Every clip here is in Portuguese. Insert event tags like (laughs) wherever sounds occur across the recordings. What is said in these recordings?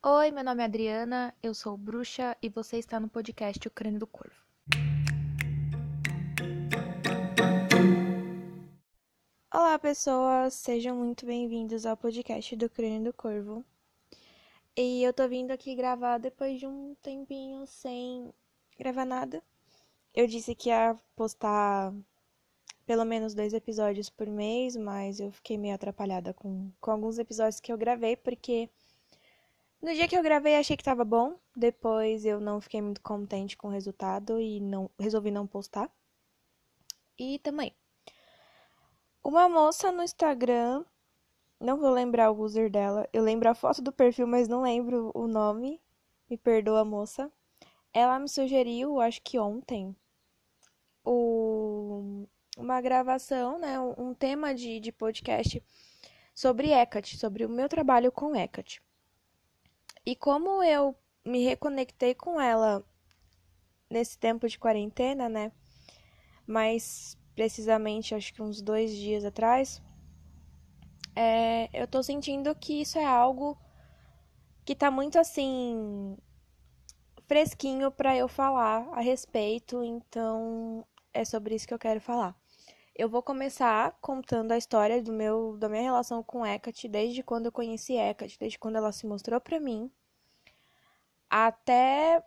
Oi, meu nome é Adriana, eu sou bruxa e você está no podcast O Crânio do Corvo. Olá, pessoas, sejam muito bem-vindos ao podcast do Crânio do Corvo. E eu tô vindo aqui gravar depois de um tempinho sem gravar nada. Eu disse que ia postar pelo menos dois episódios por mês, mas eu fiquei meio atrapalhada com, com alguns episódios que eu gravei, porque no dia que eu gravei achei que tava bom, depois eu não fiquei muito contente com o resultado e não resolvi não postar. E também. Uma moça no Instagram, não vou lembrar o user dela, eu lembro a foto do perfil, mas não lembro o nome. Me perdoa, moça. Ela me sugeriu, acho que ontem, o, uma gravação, né, um, tema de, de podcast sobre Hecate, sobre o meu trabalho com Hecate. E como eu me reconectei com ela nesse tempo de quarentena, né? Mais precisamente, acho que uns dois dias atrás, é, eu tô sentindo que isso é algo que tá muito assim fresquinho para eu falar a respeito, então é sobre isso que eu quero falar. Eu vou começar contando a história do meu da minha relação com Hecate desde quando eu conheci Hecate, desde quando ela se mostrou para mim até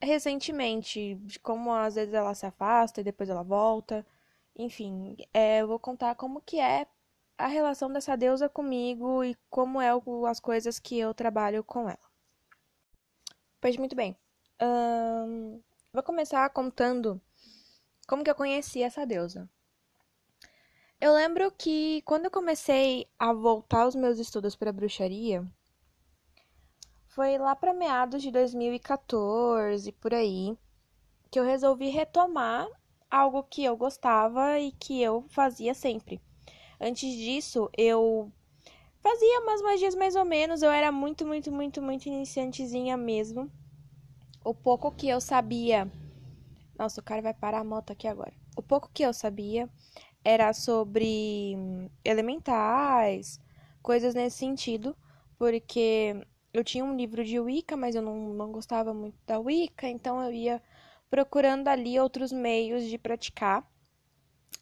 recentemente, de como às vezes ela se afasta e depois ela volta. Enfim, é, eu vou contar como que é a relação dessa deusa comigo e como é o, as coisas que eu trabalho com ela. Pois muito bem. vou começar contando como que eu conheci essa deusa. Eu lembro que quando eu comecei a voltar os meus estudos para bruxaria, foi lá para meados de 2014, por aí, que eu resolvi retomar algo que eu gostava e que eu fazia sempre. Antes disso, eu fazia umas magias mais ou menos, eu era muito, muito, muito, muito iniciantezinha mesmo. O pouco que eu sabia. Nossa, o cara vai parar a moto aqui agora. O pouco que eu sabia era sobre elementais, coisas nesse sentido, porque eu tinha um livro de Wicca, mas eu não, não gostava muito da Wicca, então eu ia procurando ali outros meios de praticar.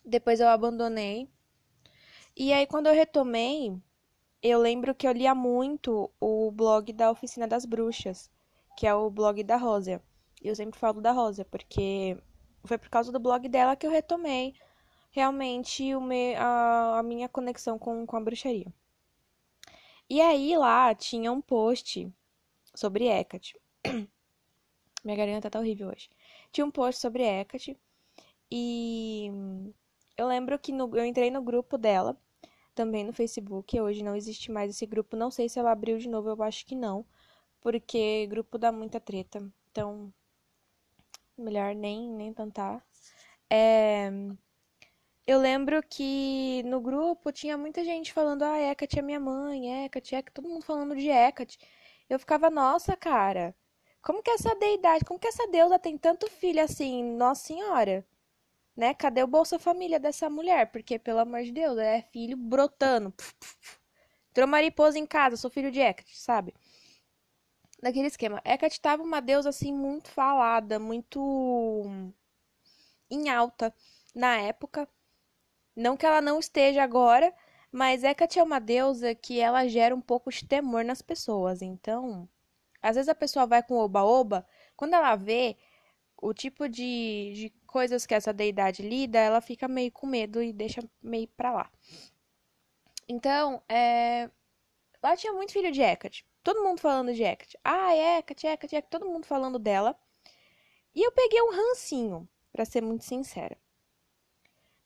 Depois eu abandonei. E aí, quando eu retomei, eu lembro que eu lia muito o blog da Oficina das Bruxas, que é o blog da Rosa. Eu sempre falo da Rosa, porque foi por causa do blog dela que eu retomei realmente o me, a, a minha conexão com, com a bruxaria. E aí lá tinha um post sobre Hecate. (clears throat) Minha garganta tá horrível hoje. Tinha um post sobre Hecate e eu lembro que no, eu entrei no grupo dela, também no Facebook. Hoje não existe mais esse grupo. Não sei se ela abriu de novo, eu acho que não. Porque grupo dá muita treta. Então, melhor nem, nem tentar. É... Eu lembro que no grupo tinha muita gente falando, ah, Hecate é minha mãe, Hecate, Hecate, todo mundo falando de Hecate. Eu ficava, nossa, cara, como que essa deidade, como que essa deusa tem tanto filho assim, nossa senhora? Né? Cadê o Bolsa Família dessa mulher? Porque, pelo amor de Deus, é filho brotando. Entrou mariposa em casa, sou filho de Hecate, sabe? Daquele esquema. Hecate tava uma deusa, assim, muito falada, muito em alta na época. Não que ela não esteja agora, mas Hecate é uma deusa que ela gera um pouco de temor nas pessoas. Então, às vezes a pessoa vai com oba-oba, quando ela vê o tipo de, de coisas que essa deidade lida, ela fica meio com medo e deixa meio pra lá. Então, é... lá tinha muito filho de Hecate. Todo mundo falando de Hecate. Ah, Hecate, Hecate, Hecate, todo mundo falando dela. E eu peguei um rancinho, para ser muito sincera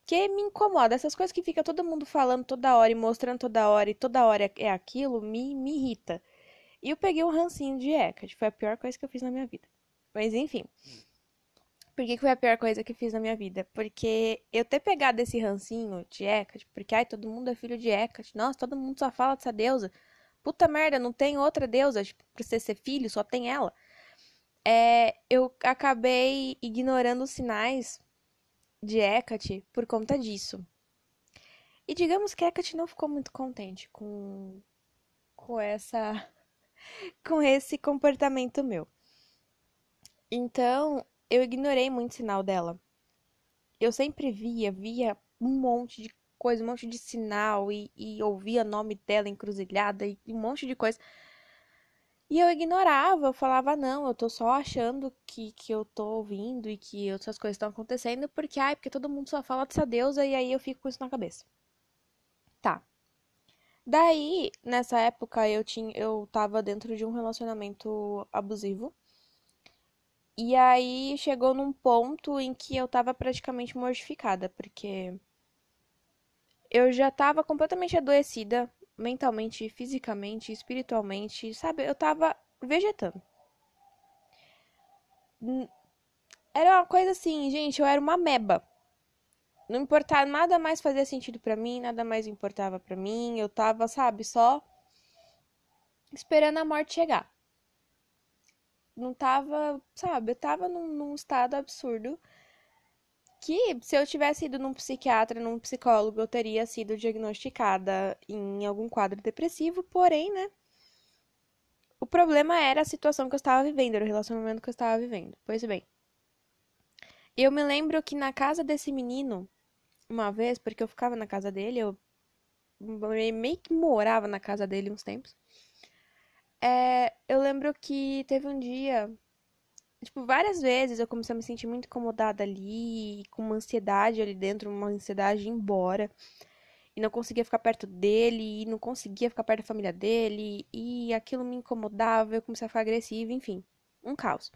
que me incomoda. Essas coisas que fica todo mundo falando toda hora e mostrando toda hora e toda hora é aquilo, me, me irrita. E eu peguei um rancinho de Hecate. Foi a pior coisa que eu fiz na minha vida. Mas enfim. Por que, que foi a pior coisa que eu fiz na minha vida? Porque eu ter pegado esse rancinho de Hecate, porque ai, todo mundo é filho de Hecate. Nossa, todo mundo só fala dessa deusa. Puta merda, não tem outra deusa tipo, pra você ser filho, só tem ela. É, eu acabei ignorando os sinais de Hecate por conta disso. E digamos que Hecate não ficou muito contente com, com essa (laughs) com esse comportamento meu. Então, eu ignorei muito sinal dela. Eu sempre via, via um monte de coisa, um monte de sinal e, e ouvia nome dela encruzilhada e um monte de coisa. E eu ignorava, eu falava, não, eu tô só achando que, que eu tô ouvindo e que outras coisas estão acontecendo, porque, ai, porque todo mundo só fala dessa deusa e aí eu fico com isso na cabeça. Tá. Daí, nessa época, eu tinha, eu tava dentro de um relacionamento abusivo. E aí chegou num ponto em que eu tava praticamente mortificada, porque eu já tava completamente adoecida mentalmente, fisicamente, espiritualmente, sabe? Eu tava vegetando. Era uma coisa assim, gente, eu era uma meba. Não importava, nada mais fazia sentido para mim, nada mais importava para mim. Eu tava, sabe, só esperando a morte chegar. Não tava, sabe, eu tava num, num estado absurdo que se eu tivesse ido num psiquiatra, num psicólogo, eu teria sido diagnosticada em algum quadro depressivo, porém, né? O problema era a situação que eu estava vivendo, era o relacionamento que eu estava vivendo. Pois bem. Eu me lembro que na casa desse menino, uma vez, porque eu ficava na casa dele, eu meio que morava na casa dele uns tempos. É, eu lembro que teve um dia Tipo, várias vezes eu comecei a me sentir muito incomodada ali, com uma ansiedade ali dentro, uma ansiedade embora. E não conseguia ficar perto dele, e não conseguia ficar perto da família dele, e aquilo me incomodava, eu comecei a ficar agressiva, enfim, um caos.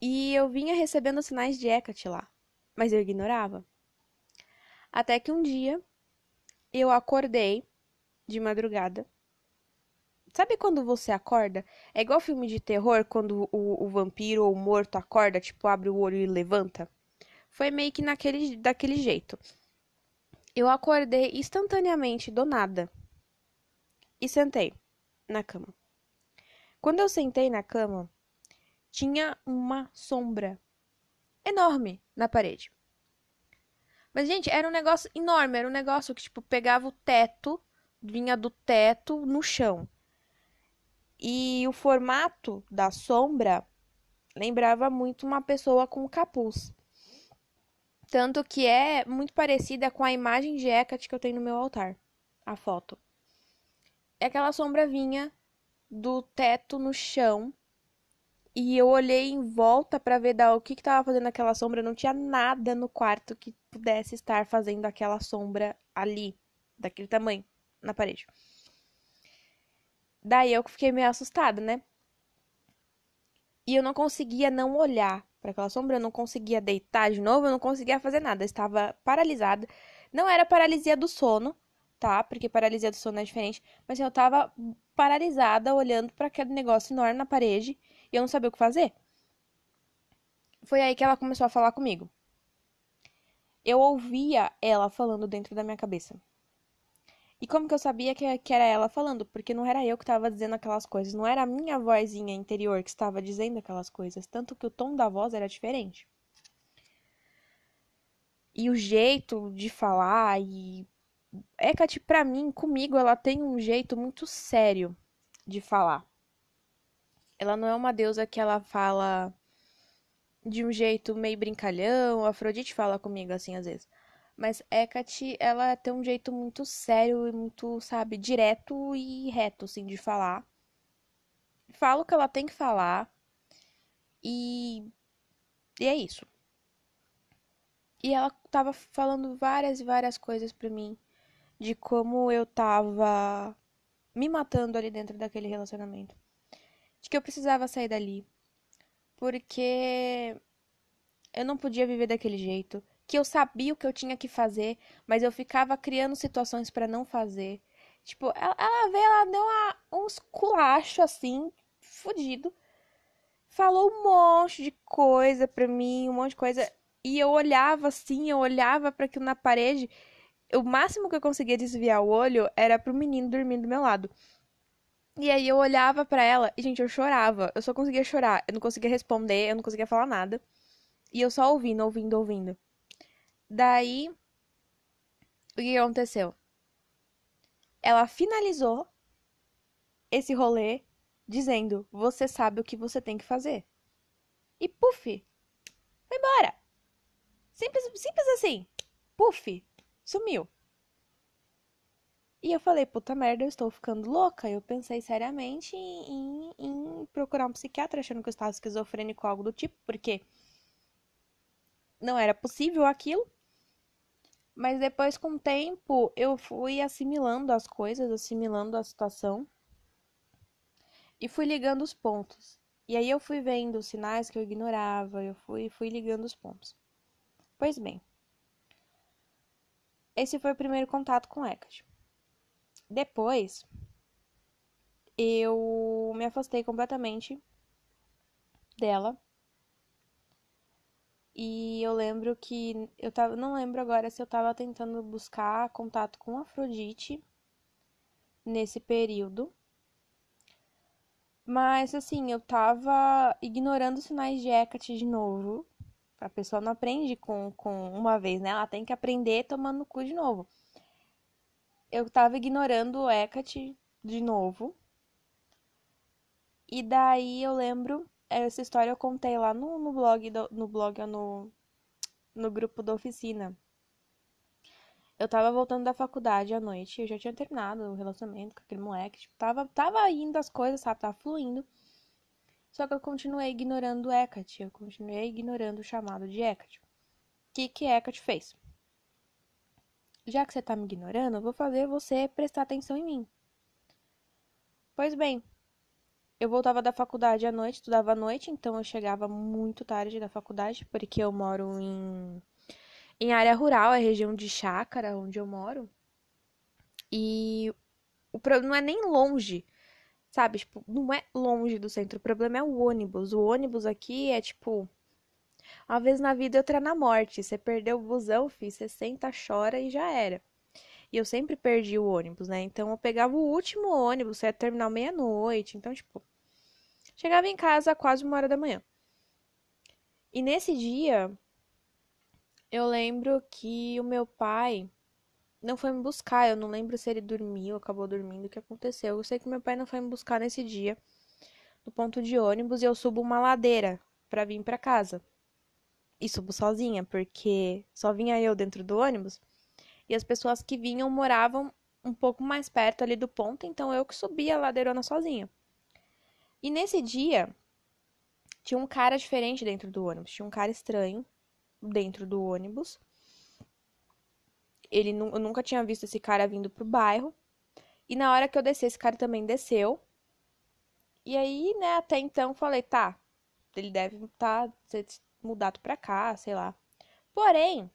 E eu vinha recebendo sinais de Hecate lá, mas eu ignorava. Até que um dia eu acordei de madrugada Sabe quando você acorda? É igual filme de terror, quando o, o vampiro ou o morto acorda, tipo, abre o olho e levanta. Foi meio que naquele, daquele jeito. Eu acordei instantaneamente do nada e sentei na cama. Quando eu sentei na cama, tinha uma sombra enorme na parede. Mas, gente, era um negócio enorme, era um negócio que, tipo, pegava o teto, vinha do teto no chão. E o formato da sombra lembrava muito uma pessoa com capuz. Tanto que é muito parecida com a imagem de Hecate que eu tenho no meu altar, a foto. É aquela sombra vinha do teto no chão e eu olhei em volta para ver o que estava fazendo aquela sombra. Não tinha nada no quarto que pudesse estar fazendo aquela sombra ali, daquele tamanho, na parede. Daí eu fiquei meio assustada, né? E eu não conseguia não olhar para aquela sombra, eu não conseguia deitar de novo, eu não conseguia fazer nada, eu estava paralisada. Não era paralisia do sono, tá? Porque paralisia do sono é diferente, mas eu estava paralisada olhando para aquele negócio enorme na parede e eu não sabia o que fazer. Foi aí que ela começou a falar comigo. Eu ouvia ela falando dentro da minha cabeça. E como que eu sabia que, que era ela falando? Porque não era eu que estava dizendo aquelas coisas, não era a minha vozinha interior que estava dizendo aquelas coisas, tanto que o tom da voz era diferente. E o jeito de falar e Hecate, pra mim, comigo, ela tem um jeito muito sério de falar. Ela não é uma deusa que ela fala de um jeito meio brincalhão. A Afrodite fala comigo assim às vezes. Mas Hecate, ela tem um jeito muito sério e muito, sabe, direto e reto, assim, de falar. Fala o que ela tem que falar. E, e é isso. E ela tava falando várias e várias coisas pra mim. De como eu tava me matando ali dentro daquele relacionamento. De que eu precisava sair dali. Porque eu não podia viver daquele jeito que eu sabia o que eu tinha que fazer, mas eu ficava criando situações para não fazer. Tipo, ela, ela veio, ela deu uma, uns culachos assim, fudido. Falou um monte de coisa pra mim, um monte de coisa. E eu olhava assim, eu olhava para aquilo na parede. O máximo que eu conseguia desviar o olho era pro menino dormindo do meu lado. E aí eu olhava para ela e, gente, eu chorava. Eu só conseguia chorar. Eu não conseguia responder, eu não conseguia falar nada. E eu só ouvindo, ouvindo, ouvindo. Daí, o que aconteceu? Ela finalizou esse rolê dizendo: você sabe o que você tem que fazer. E puf, foi embora. Simples, simples assim. Puf, sumiu. E eu falei, puta merda, eu estou ficando louca. Eu pensei seriamente em, em, em procurar um psiquiatra, achando que eu estava esquizofrênico ou algo do tipo, porque não era possível aquilo. Mas depois, com o tempo, eu fui assimilando as coisas, assimilando a situação e fui ligando os pontos. E aí eu fui vendo os sinais que eu ignorava, eu fui, fui ligando os pontos. Pois bem, esse foi o primeiro contato com Hecate. Depois, eu me afastei completamente dela. E eu lembro que eu tava, não lembro agora se eu tava tentando buscar contato com Afrodite nesse período. Mas assim, eu tava ignorando os sinais de Hecate de novo. A pessoa não aprende com, com uma vez, né? Ela tem que aprender tomando cu de novo eu tava ignorando o Hecate de novo. E daí eu lembro, essa história eu contei lá no, no blog, do, no blog, no, no grupo da oficina. Eu tava voltando da faculdade à noite, eu já tinha terminado o relacionamento com aquele moleque, tipo, tava, tava indo as coisas, sabe, tava fluindo. Só que eu continuei ignorando o Hecate, eu continuei ignorando o chamado de Hecate. O que que Hecate fez? Já que você tá me ignorando, eu vou fazer você prestar atenção em mim. Pois bem, eu voltava da faculdade à noite, estudava à noite, então eu chegava muito tarde da faculdade, porque eu moro em, em área rural, é região de chácara onde eu moro. E o problema não é nem longe, sabe? Tipo, não é longe do centro. O problema é o ônibus. O ônibus aqui é tipo uma vez na vida, outra na morte. Você perdeu o busão, fi, você senta, chora e já era. E eu sempre perdi o ônibus, né? Então eu pegava o último ônibus, ia terminar meia-noite. Então, tipo, chegava em casa quase uma hora da manhã. E nesse dia, eu lembro que o meu pai não foi me buscar. Eu não lembro se ele dormiu, acabou dormindo, o que aconteceu. Eu sei que meu pai não foi me buscar nesse dia, no ponto de ônibus, e eu subo uma ladeira para vir para casa e subo sozinha, porque só vinha eu dentro do ônibus. E as pessoas que vinham moravam um pouco mais perto ali do ponto, então eu que subia a ladeirona sozinha. E nesse dia, tinha um cara diferente dentro do ônibus, tinha um cara estranho dentro do ônibus. Ele eu nunca tinha visto esse cara vindo pro bairro. E na hora que eu desci, esse cara também desceu. E aí, né, até então falei, tá, ele deve estar tá, mudado pra cá, sei lá. Porém,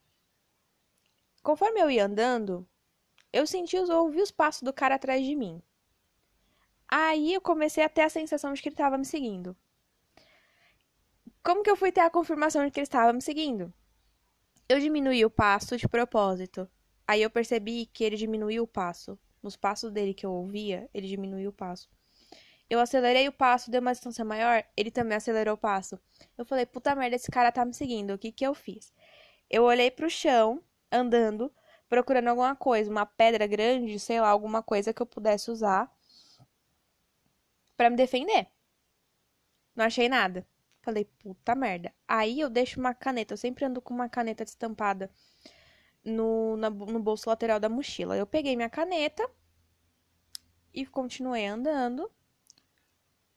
conforme eu ia andando, eu senti os ouvi os passos do cara atrás de mim. Aí eu comecei a ter a sensação de que ele estava me seguindo. Como que eu fui ter a confirmação de que ele estava me seguindo? Eu diminuí o passo de propósito. Aí eu percebi que ele diminuiu o passo. Nos passos dele que eu ouvia, ele diminuiu o passo. Eu acelerei o passo, deu uma distância maior, ele também acelerou o passo. Eu falei, puta merda, esse cara tá me seguindo. O que que eu fiz? Eu olhei pro chão, andando, procurando alguma coisa, uma pedra grande, sei lá, alguma coisa que eu pudesse usar para me defender. Não achei nada. Falei, puta merda. Aí eu deixo uma caneta, eu sempre ando com uma caneta estampada no, no bolso lateral da mochila. Eu peguei minha caneta e continuei andando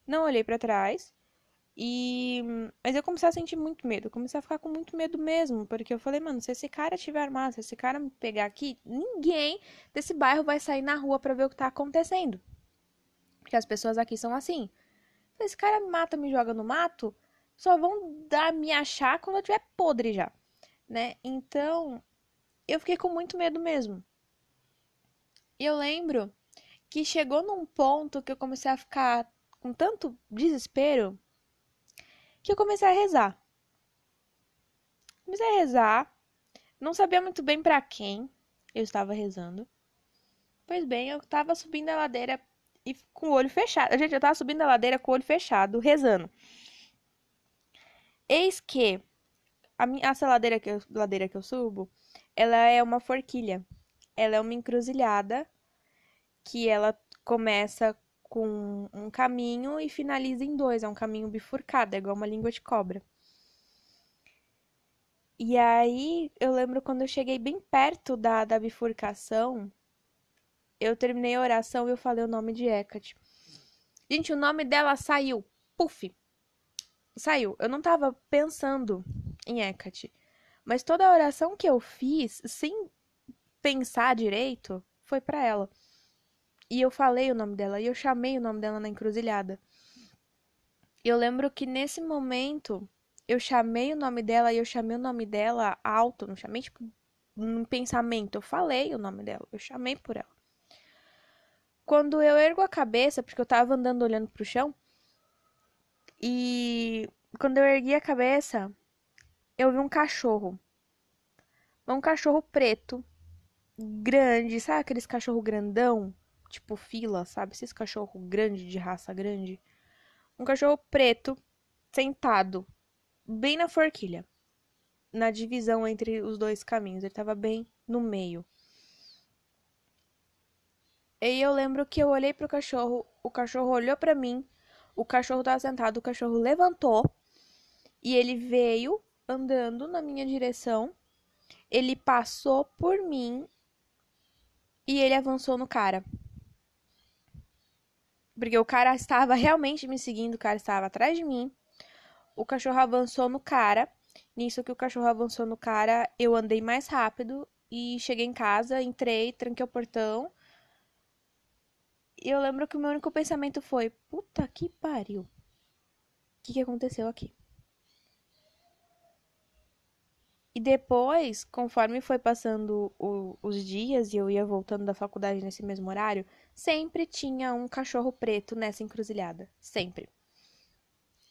não olhei para trás. E mas eu comecei a sentir muito medo, comecei a ficar com muito medo mesmo, porque eu falei, mano, se esse cara tiver armado, se esse cara me pegar aqui, ninguém desse bairro vai sair na rua para ver o que tá acontecendo. Porque as pessoas aqui são assim. Se esse cara me mata, me joga no mato, só vão dar me achar quando eu tiver podre já, né? Então, eu fiquei com muito medo mesmo. E eu lembro que chegou num ponto que eu comecei a ficar com tanto desespero que eu comecei a rezar. Comecei a rezar, não sabia muito bem para quem eu estava rezando. Pois bem, eu estava subindo a ladeira e com o olho fechado. Gente, eu estava subindo a ladeira com o olho fechado, rezando. Eis que a minha essa ladeira que eu, ladeira que eu subo, ela é uma forquilha. Ela é uma encruzilhada que ela começa com um caminho e finaliza em dois. É um caminho bifurcado, é igual uma língua de cobra. E aí, eu lembro quando eu cheguei bem perto da, da bifurcação, eu terminei a oração e eu falei o nome de Hecate. Gente, o nome dela saiu. Puf! Saiu. Eu não tava pensando em Hecate. Mas toda a oração que eu fiz, sem pensar direito, foi para ela. E eu falei o nome dela, e eu chamei o nome dela na encruzilhada. Eu lembro que nesse momento eu chamei o nome dela e eu chamei o nome dela alto, não chamei tipo num pensamento, eu falei o nome dela, eu chamei por ela. Quando eu ergo a cabeça, porque eu tava andando olhando pro chão, e quando eu ergui a cabeça, eu vi um cachorro. Um cachorro preto, grande, sabe aqueles cachorro grandão? Tipo fila, sabe? Esses cachorro grande, de raça grande. Um cachorro preto, sentado, bem na forquilha. Na divisão entre os dois caminhos. Ele tava bem no meio. E eu lembro que eu olhei pro cachorro, o cachorro olhou para mim, o cachorro tava sentado, o cachorro levantou e ele veio andando na minha direção. Ele passou por mim e ele avançou no cara. Porque o cara estava realmente me seguindo, o cara estava atrás de mim. O cachorro avançou no cara. Nisso que o cachorro avançou no cara, eu andei mais rápido e cheguei em casa, entrei, tranquei o portão. E eu lembro que o meu único pensamento foi: puta que pariu. O que, que aconteceu aqui? E depois, conforme foi passando o, os dias e eu ia voltando da faculdade nesse mesmo horário, sempre tinha um cachorro preto nessa encruzilhada. Sempre.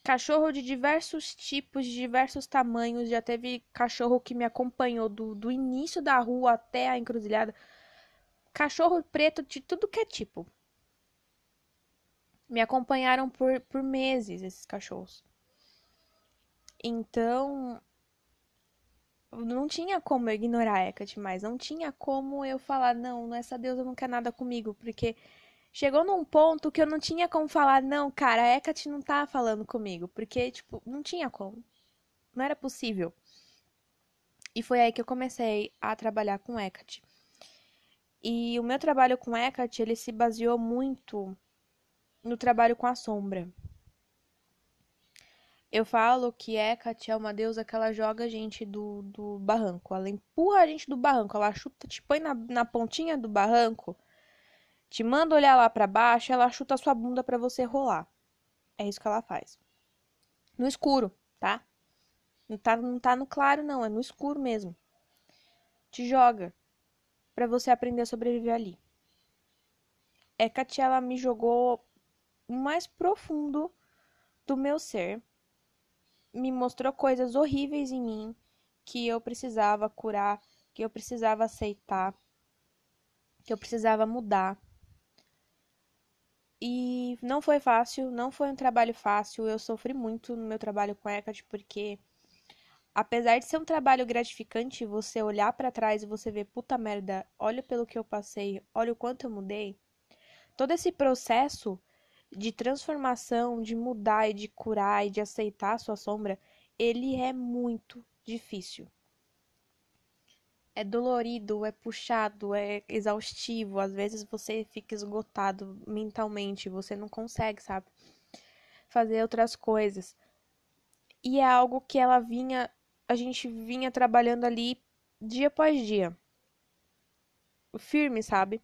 Cachorro de diversos tipos, de diversos tamanhos. Já teve cachorro que me acompanhou do, do início da rua até a encruzilhada. Cachorro preto de tudo que é tipo. Me acompanharam por, por meses esses cachorros. Então, não tinha como eu ignorar a Hecate mais, não tinha como eu falar, não, essa deusa não quer nada comigo, porque chegou num ponto que eu não tinha como falar, não, cara, a Hecate não tá falando comigo, porque, tipo, não tinha como. Não era possível. E foi aí que eu comecei a trabalhar com Hecate. E o meu trabalho com Hecate, ele se baseou muito no trabalho com a sombra. Eu falo que Hecate é uma deusa que ela joga a gente do, do barranco. Ela empurra a gente do barranco. Ela chuta, te põe na, na pontinha do barranco, te manda olhar lá para baixo, ela chuta a sua bunda para você rolar. É isso que ela faz. No escuro, tá? Não tá, não tá no claro, não. É no escuro mesmo. Te joga para você aprender a sobreviver ali. Hecate, ela me jogou o mais profundo do meu ser me mostrou coisas horríveis em mim que eu precisava curar, que eu precisava aceitar, que eu precisava mudar. E não foi fácil, não foi um trabalho fácil. Eu sofri muito no meu trabalho com Hecate porque apesar de ser um trabalho gratificante, você olhar para trás e você ver, puta merda, olha pelo que eu passei, olha o quanto eu mudei. Todo esse processo de transformação, de mudar e de curar e de aceitar a sua sombra, ele é muito difícil. É dolorido, é puxado, é exaustivo. Às vezes você fica esgotado mentalmente, você não consegue, sabe? Fazer outras coisas. E é algo que ela vinha, a gente vinha trabalhando ali dia após dia. Firme, sabe?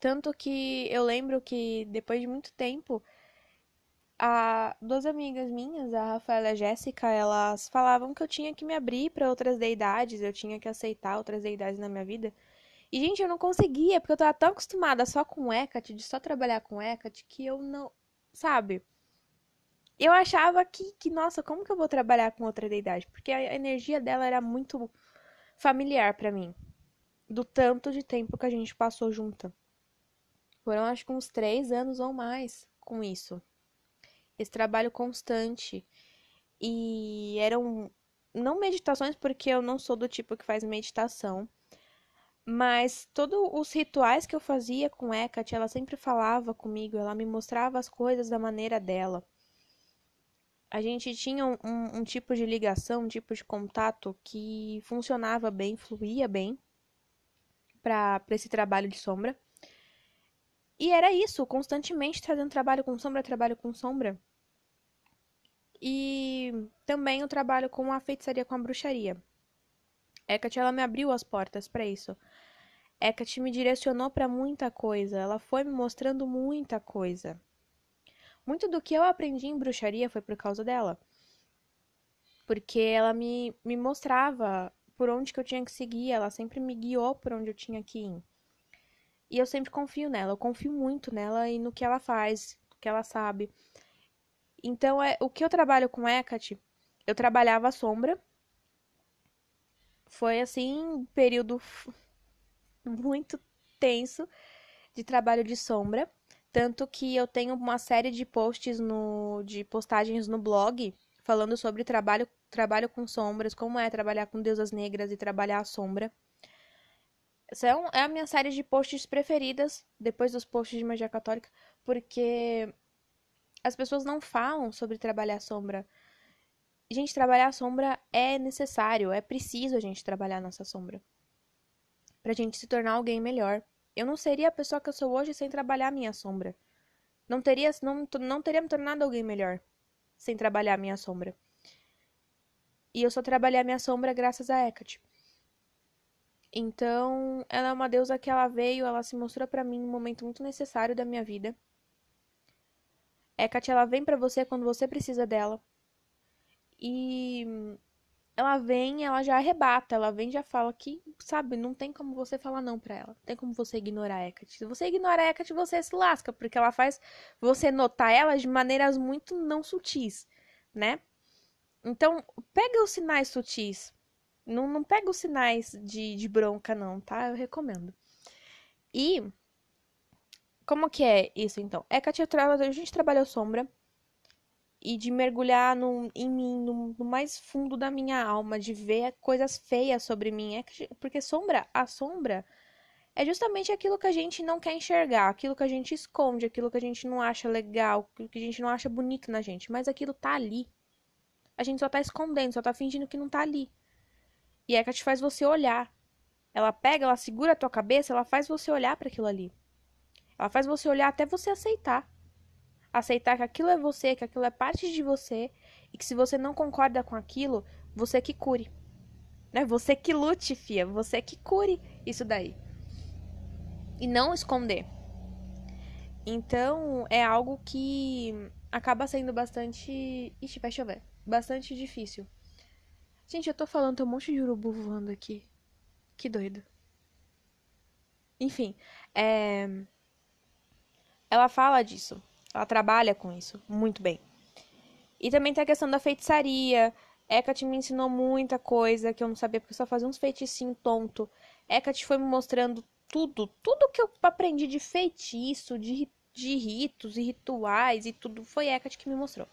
Tanto que eu lembro que depois de muito tempo, a, duas amigas minhas, a Rafaela e a Jéssica, elas falavam que eu tinha que me abrir para outras deidades, eu tinha que aceitar outras deidades na minha vida. E, gente, eu não conseguia, porque eu tava tão acostumada só com Hecate, de só trabalhar com Hecate, que eu não. Sabe? Eu achava que, que, nossa, como que eu vou trabalhar com outra deidade? Porque a energia dela era muito familiar para mim. Do tanto de tempo que a gente passou junta. Foram acho que uns três anos ou mais com isso. Esse trabalho constante. E eram não meditações, porque eu não sou do tipo que faz meditação, Mas todos os rituais que eu fazia com Hecate, ela sempre falava comigo, ela me mostrava as coisas da maneira dela. A gente tinha um, um, um tipo de ligação, um tipo de contato que funcionava bem, fluía bem para esse trabalho de sombra. E era isso, constantemente fazendo trabalho com sombra, trabalho com sombra. E também o trabalho com a feitiçaria, com a bruxaria. Hecate, ela me abriu as portas para isso. Hecate me direcionou para muita coisa, ela foi me mostrando muita coisa. Muito do que eu aprendi em bruxaria foi por causa dela. Porque ela me, me mostrava por onde que eu tinha que seguir, ela sempre me guiou por onde eu tinha que ir. E eu sempre confio nela, eu confio muito nela e no que ela faz, no que ela sabe. Então, é, o que eu trabalho com Hecate, eu trabalhava a sombra. Foi assim, um período (laughs) muito tenso de trabalho de sombra. Tanto que eu tenho uma série de posts no, de postagens no blog falando sobre trabalho, trabalho com sombras, como é trabalhar com deusas negras e trabalhar a sombra. Essa é, é a minha série de posts preferidas, depois dos posts de magia católica, porque as pessoas não falam sobre trabalhar a sombra. Gente, trabalhar a sombra é necessário, é preciso a gente trabalhar nossa sombra pra gente se tornar alguém melhor. Eu não seria a pessoa que eu sou hoje sem trabalhar a minha sombra. Não teria, não, não teria me tornado alguém melhor sem trabalhar a minha sombra. E eu só trabalhei a minha sombra graças a Hecate. Então, ela é uma deusa que ela veio, ela se mostrou para mim num momento muito necessário da minha vida. Hecate, ela vem para você quando você precisa dela. E ela vem, ela já arrebata, ela vem já fala que, sabe, não tem como você falar não pra ela. Não tem como você ignorar a Hecate. Se você ignora a Hecate, você se lasca, porque ela faz você notar ela de maneiras muito não sutis, né? Então, pega os sinais sutis. Não, não pega os sinais de, de bronca, não, tá? Eu recomendo. E como que é isso, então? Hecate, a gente trabalhou sombra e de mergulhar no, em mim, no, no, mais fundo da minha alma, de ver coisas feias sobre mim. É que, porque sombra, a sombra é justamente aquilo que a gente não quer enxergar, aquilo que a gente esconde, aquilo que a gente não acha legal, aquilo que a gente não acha bonito na gente, mas aquilo tá ali. A gente só tá escondendo, só tá fingindo que não tá ali. E que te faz você olhar. Ela pega, ela segura a tua cabeça, ela faz você olhar para aquilo ali. Ela faz você olhar até você aceitar aceitar que aquilo é você, que aquilo é parte de você e que se você não concorda com aquilo, você que cure. Né? Você que lute, fia, você que cure isso daí. E não esconder. Então, é algo que acaba sendo bastante. Ixi, vai chover. Bastante difícil. Gente, eu tô falando, tem um monte de urubu voando aqui. Que doido. Enfim, é... ela fala disso. Ela trabalha com isso muito bem. E também tem a questão da feitiçaria. Hecate me ensinou muita coisa que eu não sabia, porque eu só fazia uns feiticinhos tonto. Hecate foi me mostrando tudo, tudo que eu aprendi de feitiço, de, de ritos e rituais e tudo, foi Hecate que me mostrou.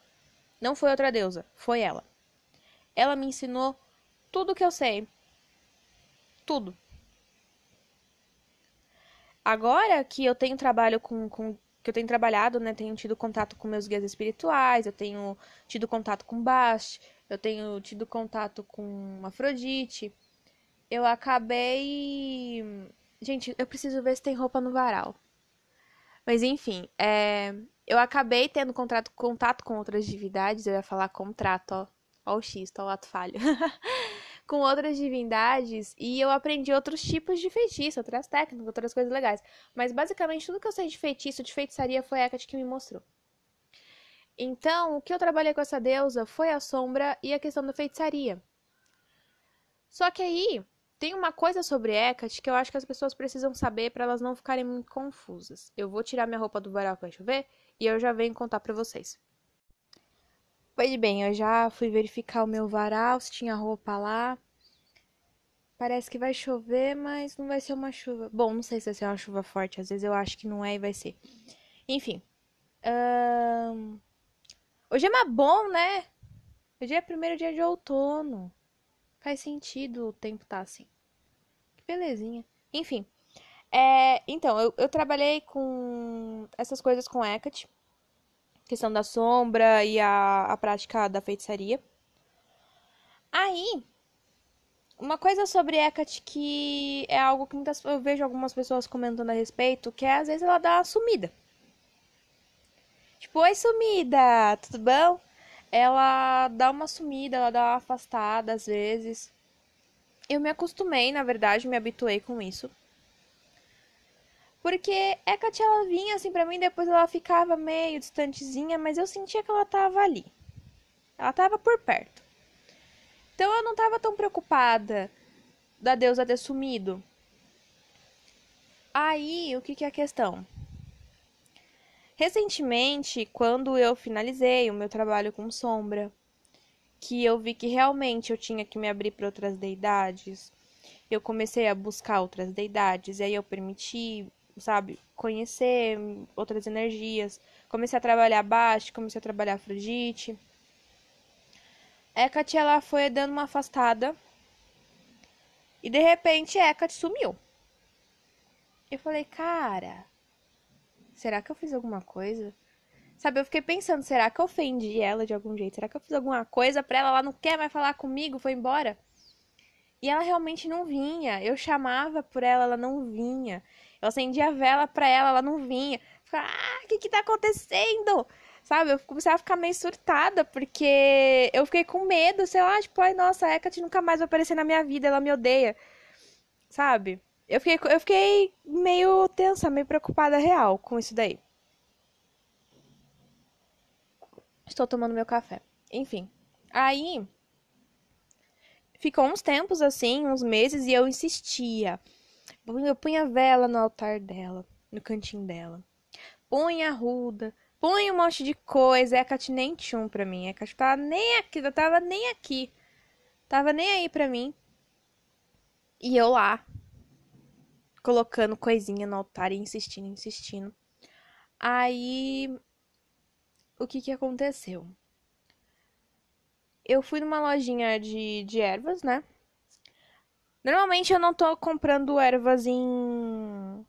Não foi outra deusa, foi ela. Ela me ensinou tudo que eu sei. Tudo. Agora que eu tenho trabalho com, com que eu tenho trabalhado, né? Tenho tido contato com meus guias espirituais, eu tenho tido contato com Bast, eu tenho tido contato com Afrodite. Eu acabei. Gente, eu preciso ver se tem roupa no varal. Mas enfim, é... eu acabei tendo contato, contato com outras divindades. Eu ia falar contrato, ó. Ó o X, ó o ato falho. com outras divindades e eu aprendi outros tipos de feitiço, outras técnicas, outras coisas legais. Mas basicamente tudo que eu sei de feitiço, de feitiçaria, foi a Hecate que me mostrou. Então, o que eu trabalhei com essa deusa foi a sombra e a questão da feitiçaria. Só que aí tem uma coisa sobre Hecate que eu acho que as pessoas precisam saber para elas não ficarem muito confusas. Eu vou tirar minha roupa do varal que chover e eu já venho contar para vocês. Pois bem, eu já fui verificar o meu varal, se tinha roupa lá. Parece que vai chover, mas não vai ser uma chuva. Bom, não sei se vai ser uma chuva forte. Às vezes eu acho que não é e vai ser. Enfim. Hoje é mais bom, né? Hoje é primeiro dia de outono. Faz sentido o tempo tá assim. Que belezinha. Enfim. É, então, eu, eu trabalhei com essas coisas com Hecate, questão da sombra e a, a prática da feitiçaria. Aí, uma coisa sobre Hecate que é algo que muitas, eu vejo algumas pessoas comentando a respeito, que é às vezes ela dá uma sumida. Tipo, oi sumida, tudo bom? Ela dá uma sumida, ela dá uma afastada às vezes. Eu me acostumei, na verdade, me habituei com isso. Porque Hecate ela vinha assim para mim, depois ela ficava meio distantezinha, mas eu sentia que ela tava ali. Ela tava por perto. Então eu não estava tão preocupada da deusa ter sumido. Aí, o que, que é a questão? Recentemente, quando eu finalizei o meu trabalho com sombra, que eu vi que realmente eu tinha que me abrir para outras deidades, eu comecei a buscar outras deidades, e aí eu permiti, sabe, conhecer outras energias. Comecei a trabalhar baixo, comecei a trabalhar Afrodite. Hecate ela foi dando uma afastada. E de repente Hecate sumiu. Eu falei, cara, será que eu fiz alguma coisa? Sabe, eu fiquei pensando, será que eu ofendi ela de algum jeito? Será que eu fiz alguma coisa pra ela? Ela não quer mais falar comigo, foi embora? E ela realmente não vinha. Eu chamava por ela, ela não vinha. Eu acendia a vela pra ela, ela não vinha. Ficava, ah, o que que tá acontecendo? Sabe? Eu comecei a ficar meio surtada, porque eu fiquei com medo, sei lá, tipo, ai, nossa, a Hecate nunca mais vai aparecer na minha vida, ela me odeia. Sabe? Eu fiquei, eu fiquei meio tensa, meio preocupada real com isso daí. Estou tomando meu café. Enfim. Aí. Ficou uns tempos assim, uns meses, e eu insistia. Eu punha vela no altar dela, no cantinho dela. Punha ruda, Põe um monte de coisa. Hecate nem tchum pra mim. Hecate tava nem aqui. Eu tava nem aqui. Tava nem aí pra mim. E eu lá. Colocando coisinha no altar e insistindo, insistindo. Aí. O que que aconteceu? Eu fui numa lojinha de, de ervas, né? Normalmente eu não tô comprando ervas em,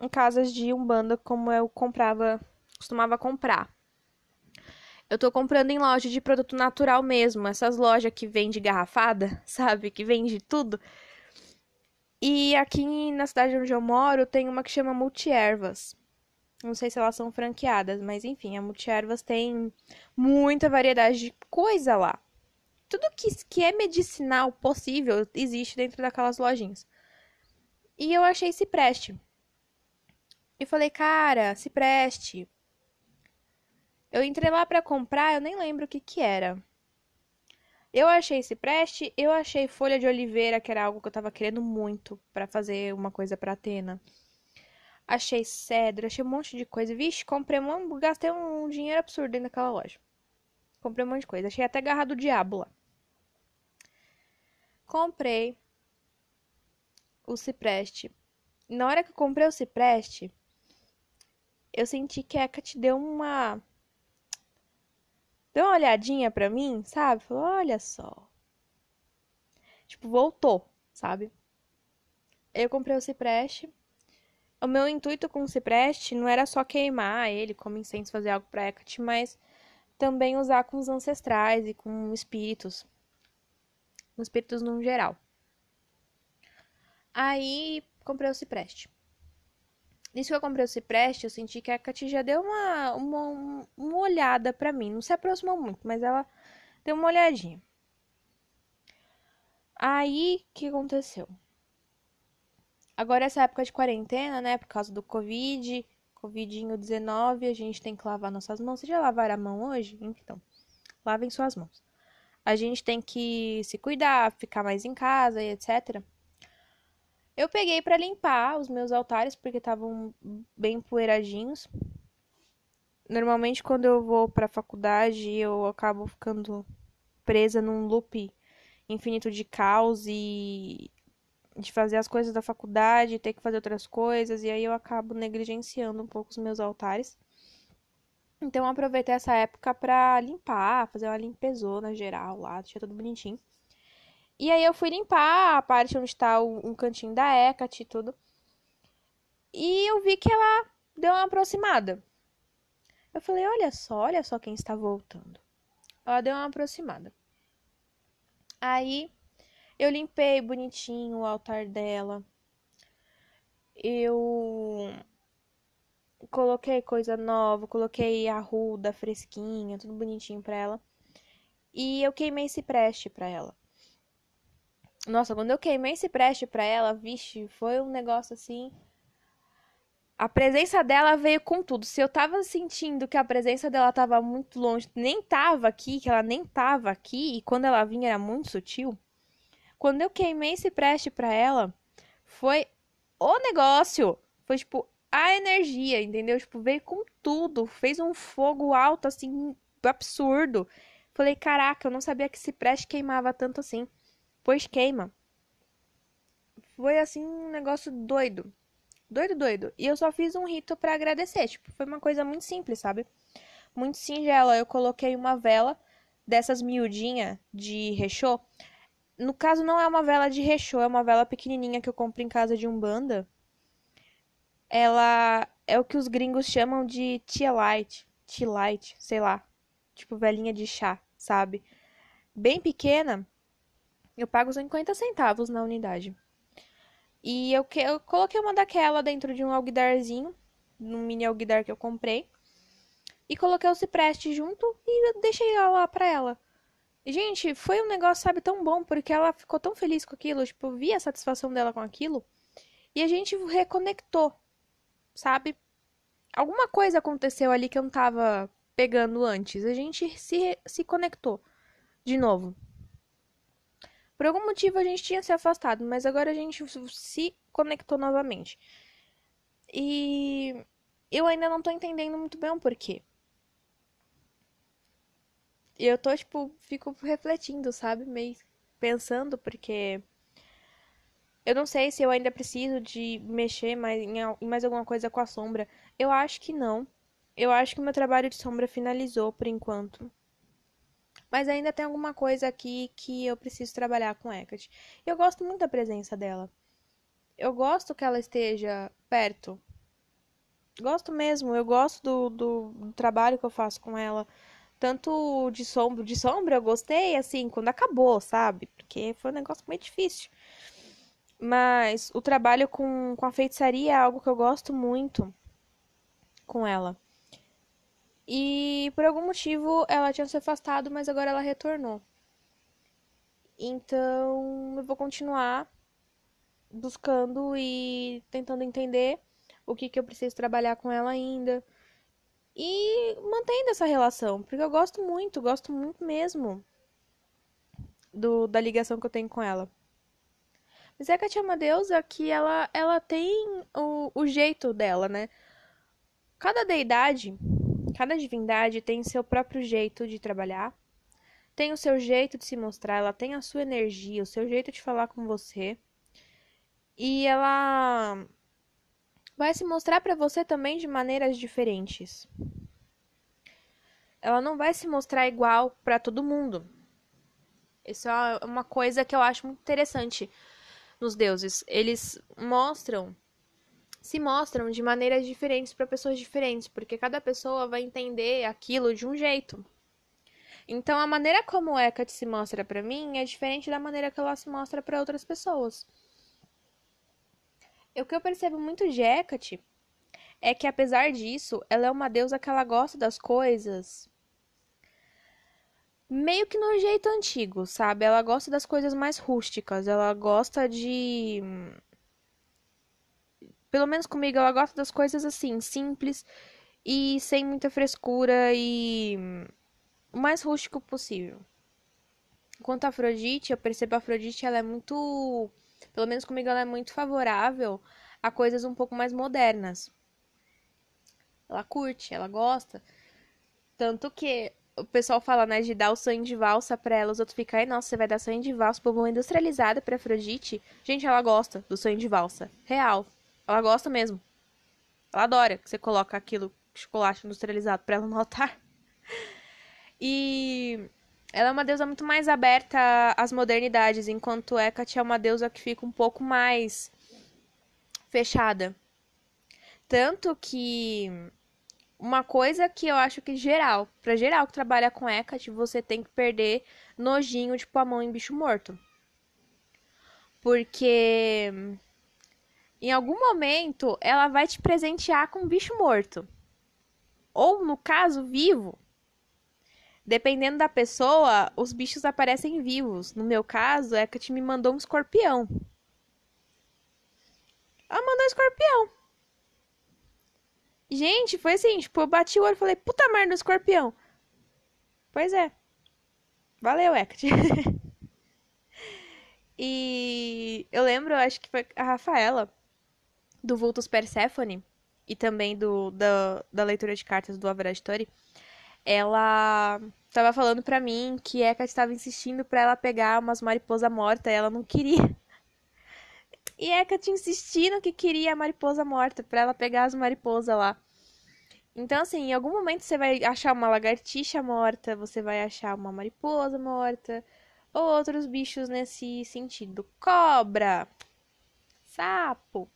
em casas de umbanda como eu comprava costumava comprar. Eu tô comprando em loja de produto natural mesmo, essas lojas que vende garrafada, (laughs) sabe? Que vende tudo. E aqui na cidade onde eu moro tem uma que chama Multiervas. Não sei se elas são franqueadas, mas enfim, a Multiervas tem muita variedade de coisa lá. Tudo que, que é medicinal possível existe dentro daquelas lojinhas. E eu achei se preste. E falei, cara, se preste. Eu entrei lá para comprar, eu nem lembro o que que era. Eu achei cipreste, eu achei folha de oliveira, que era algo que eu tava querendo muito para fazer uma coisa para Atena. Achei cedro, achei um monte de coisa. Vixe, comprei um, gastei um dinheiro absurdo dentro daquela loja. Comprei um monte de coisa. Achei até garra do diabo lá. Comprei o cipreste. Na hora que eu comprei o cipreste, eu senti que a te deu uma deu uma olhadinha pra mim, sabe? Falou, olha só. Tipo, voltou, sabe? Eu comprei o cipreste. O meu intuito com o cipreste não era só queimar ele como incenso, fazer algo pra Hecate, mas também usar com os ancestrais e com espíritos. Com espíritos no geral. Aí, comprei o cipreste. Nisso que eu comprei o cipreste, eu senti que a Katy já deu uma, uma, uma olhada pra mim. Não se aproximou muito, mas ela deu uma olhadinha. Aí, que aconteceu? Agora, essa época de quarentena, né, por causa do Covid, Covidinho-19, a gente tem que lavar nossas mãos. Vocês já lavaram a mão hoje? Então, lavem suas mãos. A gente tem que se cuidar, ficar mais em casa e etc. Eu peguei para limpar os meus altares porque estavam bem poeiradinhos. Normalmente quando eu vou para a faculdade, eu acabo ficando presa num loop infinito de caos e de fazer as coisas da faculdade, ter que fazer outras coisas, e aí eu acabo negligenciando um pouco os meus altares. Então eu aproveitei essa época para limpar, fazer uma limpezona geral lá, deixar tudo bonitinho. E aí eu fui limpar a parte onde tá o, um cantinho da Hecate e tudo. E eu vi que ela deu uma aproximada. Eu falei, olha só, olha só quem está voltando. Ela deu uma aproximada. Aí eu limpei bonitinho o altar dela. Eu coloquei coisa nova, coloquei arruda fresquinha, tudo bonitinho pra ela. E eu queimei esse preste pra ela. Nossa, quando eu queimei esse preste pra ela, vixe, foi um negócio assim a presença dela veio com tudo. Se eu tava sentindo que a presença dela tava muito longe, nem tava aqui, que ela nem tava aqui, e quando ela vinha era muito sutil, quando eu queimei esse preste pra ela, foi o negócio. Foi tipo a energia, entendeu? Tipo, veio com tudo, fez um fogo alto assim, absurdo. Falei, caraca, eu não sabia que esse preste queimava tanto assim. Pois queima. Foi assim um negócio doido. Doido, doido. E eu só fiz um rito para agradecer. Tipo, foi uma coisa muito simples, sabe? Muito singela. Eu coloquei uma vela dessas miudinha de rechô. No caso, não é uma vela de rechô, é uma vela pequenininha que eu compro em casa de Umbanda. Ela é o que os gringos chamam de tea light, tea light, sei lá. Tipo, velhinha de chá, sabe? Bem pequena. Eu pago 50 centavos na unidade. E eu, que, eu coloquei uma daquela dentro de um alguidarzinho, num mini alguidar que eu comprei. E coloquei o cipreste junto e deixei ela lá pra ela. Gente, foi um negócio, sabe, tão bom, porque ela ficou tão feliz com aquilo, tipo, vi a satisfação dela com aquilo. E a gente reconectou, sabe? Alguma coisa aconteceu ali que eu não tava pegando antes. A gente se, se conectou de novo. Por algum motivo a gente tinha se afastado, mas agora a gente se conectou novamente. E eu ainda não tô entendendo muito bem o porquê. E eu tô, tipo, fico refletindo, sabe? Meio pensando, porque eu não sei se eu ainda preciso de mexer mais em mais alguma coisa com a sombra. Eu acho que não. Eu acho que meu trabalho de sombra finalizou por enquanto. Mas ainda tem alguma coisa aqui que eu preciso trabalhar com Hecate. Eu gosto muito da presença dela. Eu gosto que ela esteja perto. Gosto mesmo, eu gosto do, do, do trabalho que eu faço com ela. Tanto de sombra, de sombra eu gostei, assim, quando acabou, sabe? Porque foi um negócio muito difícil. Mas o trabalho com, com a feitiçaria é algo que eu gosto muito com ela. E por algum motivo ela tinha se afastado, mas agora ela retornou. Então eu vou continuar buscando e tentando entender o que, que eu preciso trabalhar com ela ainda. E mantendo essa relação, porque eu gosto muito, gosto muito mesmo do, da ligação que eu tenho com ela. Mas é que a Tia Deusa que ela, ela tem o, o jeito dela, né? Cada deidade Cada divindade tem seu próprio jeito de trabalhar, tem o seu jeito de se mostrar, ela tem a sua energia, o seu jeito de falar com você. E ela vai se mostrar para você também de maneiras diferentes. Ela não vai se mostrar igual para todo mundo. Isso é uma coisa que eu acho muito interessante nos deuses. Eles mostram se mostram de maneiras diferentes para pessoas diferentes, porque cada pessoa vai entender aquilo de um jeito. Então, a maneira como Hecate se mostra para mim é diferente da maneira que ela se mostra para outras pessoas. O que eu percebo muito de Hecate é que, apesar disso, ela é uma deusa que ela gosta das coisas meio que no jeito antigo, sabe? Ela gosta das coisas mais rústicas, ela gosta de pelo menos comigo, ela gosta das coisas assim, simples e sem muita frescura e o mais rústico possível. Quanto a Afrodite, eu percebo a Afrodite, ela é muito, pelo menos comigo, ela é muito favorável a coisas um pouco mais modernas. Ela curte, ela gosta. Tanto que o pessoal fala, né, de dar o sonho de valsa pra ela, os outros ficam, ai, nossa, você vai dar sonho de valsa, povo industrializada pra Afrodite. Gente, ela gosta do sonho de valsa. Real. Ela gosta mesmo. Ela adora que você coloca aquilo, chocolate industrializado, pra ela no altar. E ela é uma deusa muito mais aberta às modernidades, enquanto Hecate é uma deusa que fica um pouco mais fechada. Tanto que uma coisa que eu acho que geral, para geral que trabalha com Hecate, você tem que perder nojinho pôr a mão em bicho morto. Porque em algum momento ela vai te presentear com um bicho morto. Ou no caso, vivo. Dependendo da pessoa, os bichos aparecem vivos. No meu caso, Hecate me mandou um escorpião. Ela mandou um escorpião. Gente, foi assim, tipo, eu bati o olho e falei, puta merda, no escorpião. Pois é. Valeu, Hecate. (laughs) e eu lembro, acho que foi a Rafaela, do Vultus Persephone, e também do, da, da leitura de cartas do Average Story, ela tava falando pra mim que Hecate estava insistindo pra ela pegar umas mariposas mortas e ela não queria. E Hecate insistindo que queria a mariposa morta pra ela pegar as mariposas lá. Então, assim, em algum momento você vai achar uma lagartixa morta, você vai achar uma mariposa morta, ou outros bichos nesse sentido. Cobra, sapo.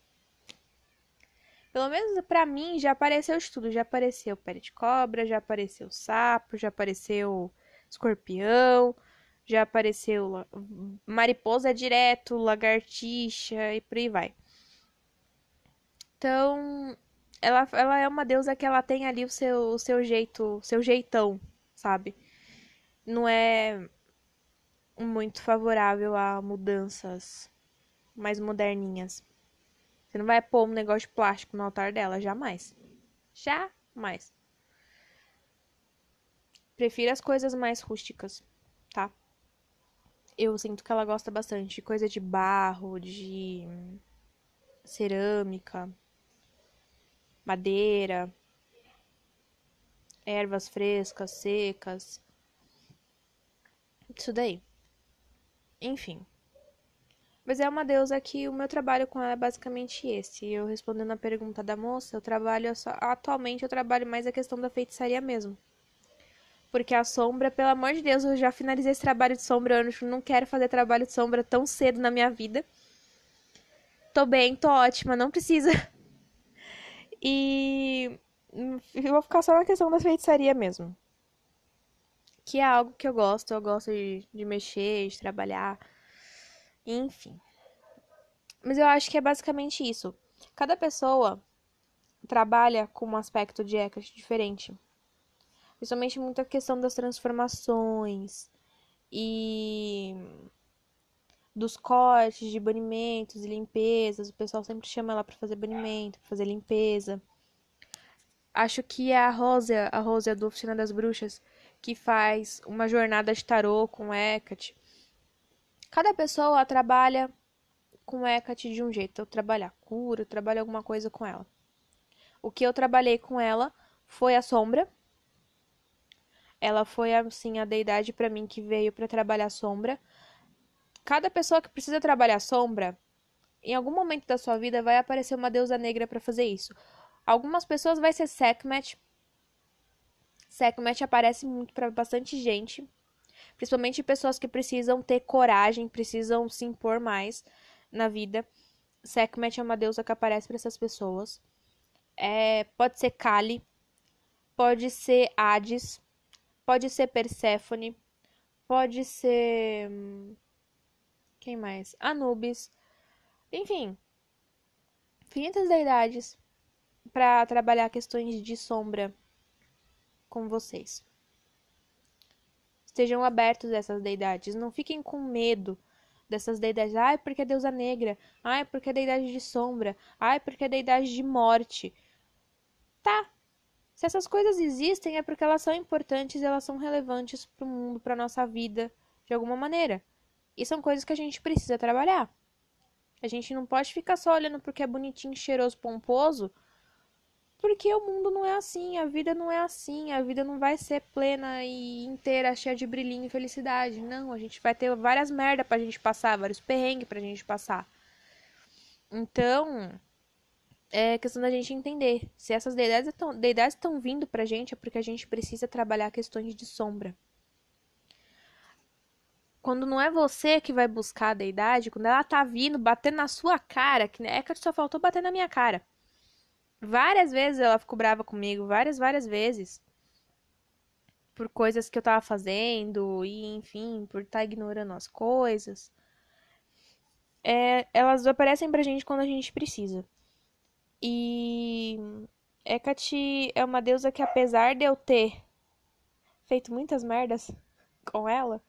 Pelo menos para mim já apareceu de tudo. Já apareceu pé de cobra, já apareceu sapo, já apareceu escorpião, já apareceu mariposa direto, lagartixa e por aí vai. Então, ela, ela é uma deusa que ela tem ali o seu, o seu jeito, seu jeitão, sabe? Não é muito favorável a mudanças mais moderninhas. Você não vai pôr um negócio de plástico no altar dela, jamais. Jamais. Prefiro as coisas mais rústicas? Eu sinto que ela gosta bastante de coisa de barro, de cerâmica, madeira, ervas frescas, secas. Isso daí. Enfim. Mas é uma deusa que o meu trabalho com ela é basicamente esse. Eu respondendo a pergunta da moça, eu trabalho só, atualmente eu trabalho mais a questão da feitiçaria mesmo. Porque a sombra, pelo amor de Deus, eu já finalizei esse trabalho de sombra, eu não quero fazer trabalho de sombra tão cedo na minha vida. Tô bem, tô ótima, não precisa. E eu vou ficar só na questão da feitiçaria mesmo. Que é algo que eu gosto, eu gosto de, de mexer, de trabalhar. Enfim. Mas eu acho que é basicamente isso. Cada pessoa trabalha com um aspecto de Hecate diferente. Principalmente muita questão das transformações e dos cortes de banimentos e limpezas. O pessoal sempre chama ela para fazer banimento, para fazer limpeza. Acho que é a Rosa, a Rosa do Oficina das Bruxas, que faz uma jornada de tarô com Hecate. Cada pessoa trabalha com Hecate de um jeito. Eu trabalho a cura, eu trabalho alguma coisa com ela. O que eu trabalhei com ela foi a sombra. Ela foi assim a deidade para mim que veio para trabalhar sombra. Cada pessoa que precisa trabalhar sombra, em algum momento da sua vida vai aparecer uma deusa negra para fazer isso. Algumas pessoas vai ser Sekhmet. Sekhmet aparece muito para bastante gente principalmente pessoas que precisam ter coragem, precisam se impor mais na vida. Sekhmet é uma deusa que aparece para essas pessoas. É, pode ser Kali, pode ser Hades, pode ser Perséfone, pode ser. Quem mais? Anubis. Enfim, infinitas deidades para trabalhar questões de sombra com vocês. Estejam abertos a essas deidades. Não fiquem com medo dessas deidades. Ai, porque é deusa negra. Ai, porque é deidade de sombra. Ai, porque é deidade de morte. Tá. Se essas coisas existem é porque elas são importantes e elas são relevantes para o mundo, para nossa vida, de alguma maneira. E são coisas que a gente precisa trabalhar. A gente não pode ficar só olhando porque é bonitinho, cheiroso, pomposo porque o mundo não é assim, a vida não é assim, a vida não vai ser plena e inteira, cheia de brilhinho e felicidade. Não, a gente vai ter várias merda pra gente passar, vários perrengues pra gente passar. Então, é questão da gente entender. Se essas deidades estão vindo pra gente, é porque a gente precisa trabalhar questões de sombra. quando não é você que vai buscar a deidade, quando ela tá vindo, batendo na sua cara, que é que só faltou bater na minha cara. Várias vezes ela ficou brava comigo, várias, várias vezes. Por coisas que eu tava fazendo, e enfim, por estar tá ignorando as coisas. É, elas aparecem pra gente quando a gente precisa. E Hecate é uma deusa que, apesar de eu ter feito muitas merdas com ela,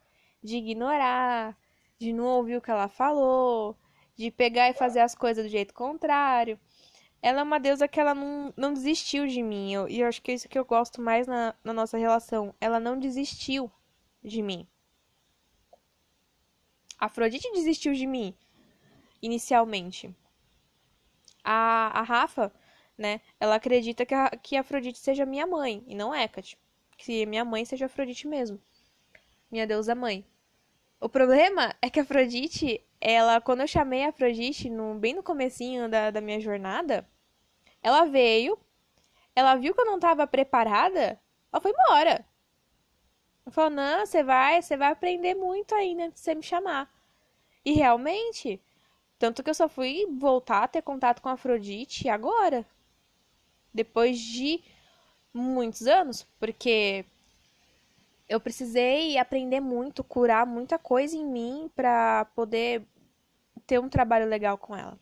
de ignorar, de não ouvir o que ela falou, de pegar e fazer as coisas do jeito contrário, ela é uma deusa que ela não, não desistiu de mim. Eu, e eu acho que é isso que eu gosto mais na, na nossa relação. Ela não desistiu de mim. Afrodite desistiu de mim inicialmente. A, a Rafa, né, ela acredita que a, que Afrodite seja minha mãe e não Hecate. Que minha mãe seja Afrodite mesmo. Minha deusa mãe. O problema é que Afrodite, ela, quando eu chamei a Afrodite, no, bem no comecinho da, da minha jornada, ela veio, ela viu que eu não estava preparada, ela foi embora. Ela falou, não, você vai, você vai aprender muito ainda de você me chamar. E realmente, tanto que eu só fui voltar a ter contato com a Afrodite agora. Depois de muitos anos, porque eu precisei aprender muito, curar muita coisa em mim para poder ter um trabalho legal com ela.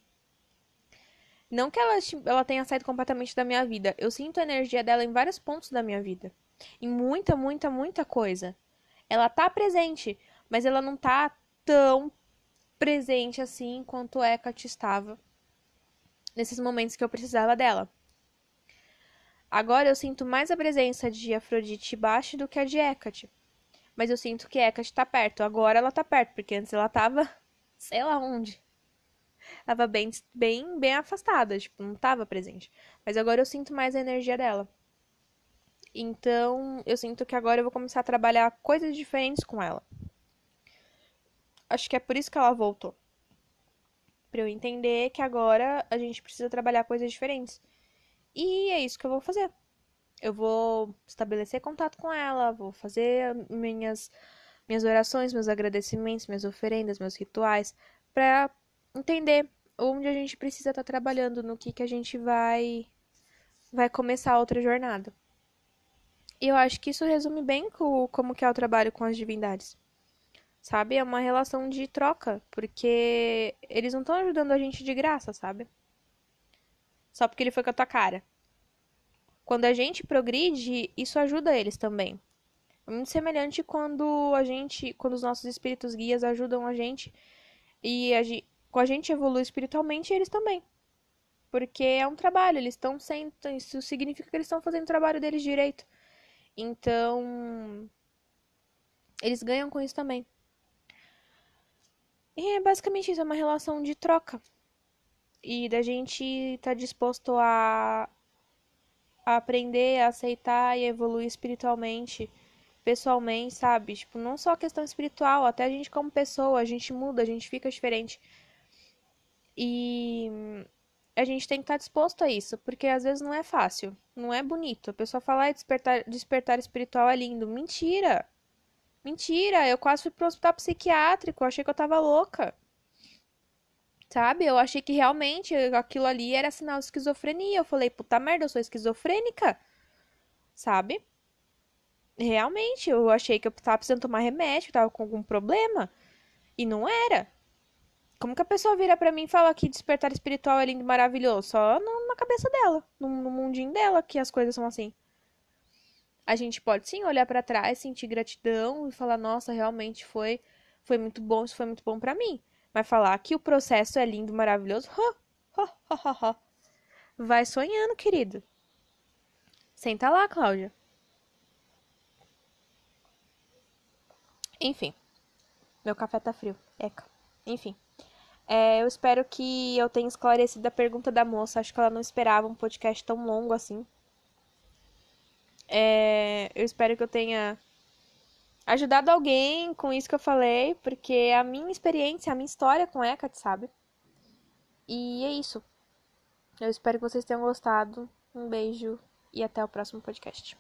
Não que ela, ela tenha saído completamente da minha vida. Eu sinto a energia dela em vários pontos da minha vida. Em muita, muita, muita coisa. Ela tá presente, mas ela não tá tão presente assim quanto Hecate estava nesses momentos que eu precisava dela. Agora eu sinto mais a presença de Afrodite baixo do que a de Hecate. Mas eu sinto que Hecate tá perto. Agora ela tá perto, porque antes ela tava (laughs) sei lá onde. Tava bem, bem, bem afastada, tipo, não tava presente. Mas agora eu sinto mais a energia dela. Então, eu sinto que agora eu vou começar a trabalhar coisas diferentes com ela. Acho que é por isso que ela voltou. Pra eu entender que agora a gente precisa trabalhar coisas diferentes. E é isso que eu vou fazer. Eu vou estabelecer contato com ela, vou fazer minhas minhas orações, meus agradecimentos, minhas oferendas, meus rituais, para entender onde a gente precisa estar tá trabalhando, no que que a gente vai vai começar outra jornada. E eu acho que isso resume bem com, como que é o trabalho com as divindades. Sabe? É uma relação de troca, porque eles não estão ajudando a gente de graça, sabe? Só porque ele foi com a tua cara. Quando a gente progride, isso ajuda eles também. É muito semelhante quando a gente, quando os nossos espíritos guias ajudam a gente e a, com a gente evolui espiritualmente, eles também. Porque é um trabalho, eles estão sendo. Isso significa que eles estão fazendo o trabalho deles direito. Então. Eles ganham com isso também. E é basicamente isso, é uma relação de troca. E da gente estar tá disposto a, a aprender, a aceitar e evoluir espiritualmente, pessoalmente, sabe? Tipo, não só a questão espiritual, até a gente como pessoa, a gente muda, a gente fica diferente. E a gente tem que estar disposto a isso, porque às vezes não é fácil, não é bonito. A pessoa fala, ah, despertar, despertar espiritual é lindo. Mentira! Mentira! Eu quase fui pro hospital psiquiátrico, achei que eu tava louca. Sabe? Eu achei que realmente aquilo ali era sinal de esquizofrenia. Eu falei, puta merda, eu sou esquizofrênica. Sabe? Realmente, eu achei que eu tava precisando tomar remédio, tava com algum problema. E não era. Como que a pessoa vira para mim e fala que despertar espiritual é lindo e maravilhoso? Só na cabeça dela, no mundinho dela que as coisas são assim. A gente pode sim olhar para trás, sentir gratidão e falar: "Nossa, realmente foi foi muito bom, isso foi muito bom para mim". Mas falar que o processo é lindo, maravilhoso, vai sonhando, querido. Senta lá, Cláudia. Enfim. Meu café tá frio. Eca. Enfim. É, eu espero que eu tenha esclarecido a pergunta da moça. Acho que ela não esperava um podcast tão longo assim. É, eu espero que eu tenha ajudado alguém com isso que eu falei, porque a minha experiência, a minha história com Hecate, sabe? E é isso. Eu espero que vocês tenham gostado. Um beijo e até o próximo podcast.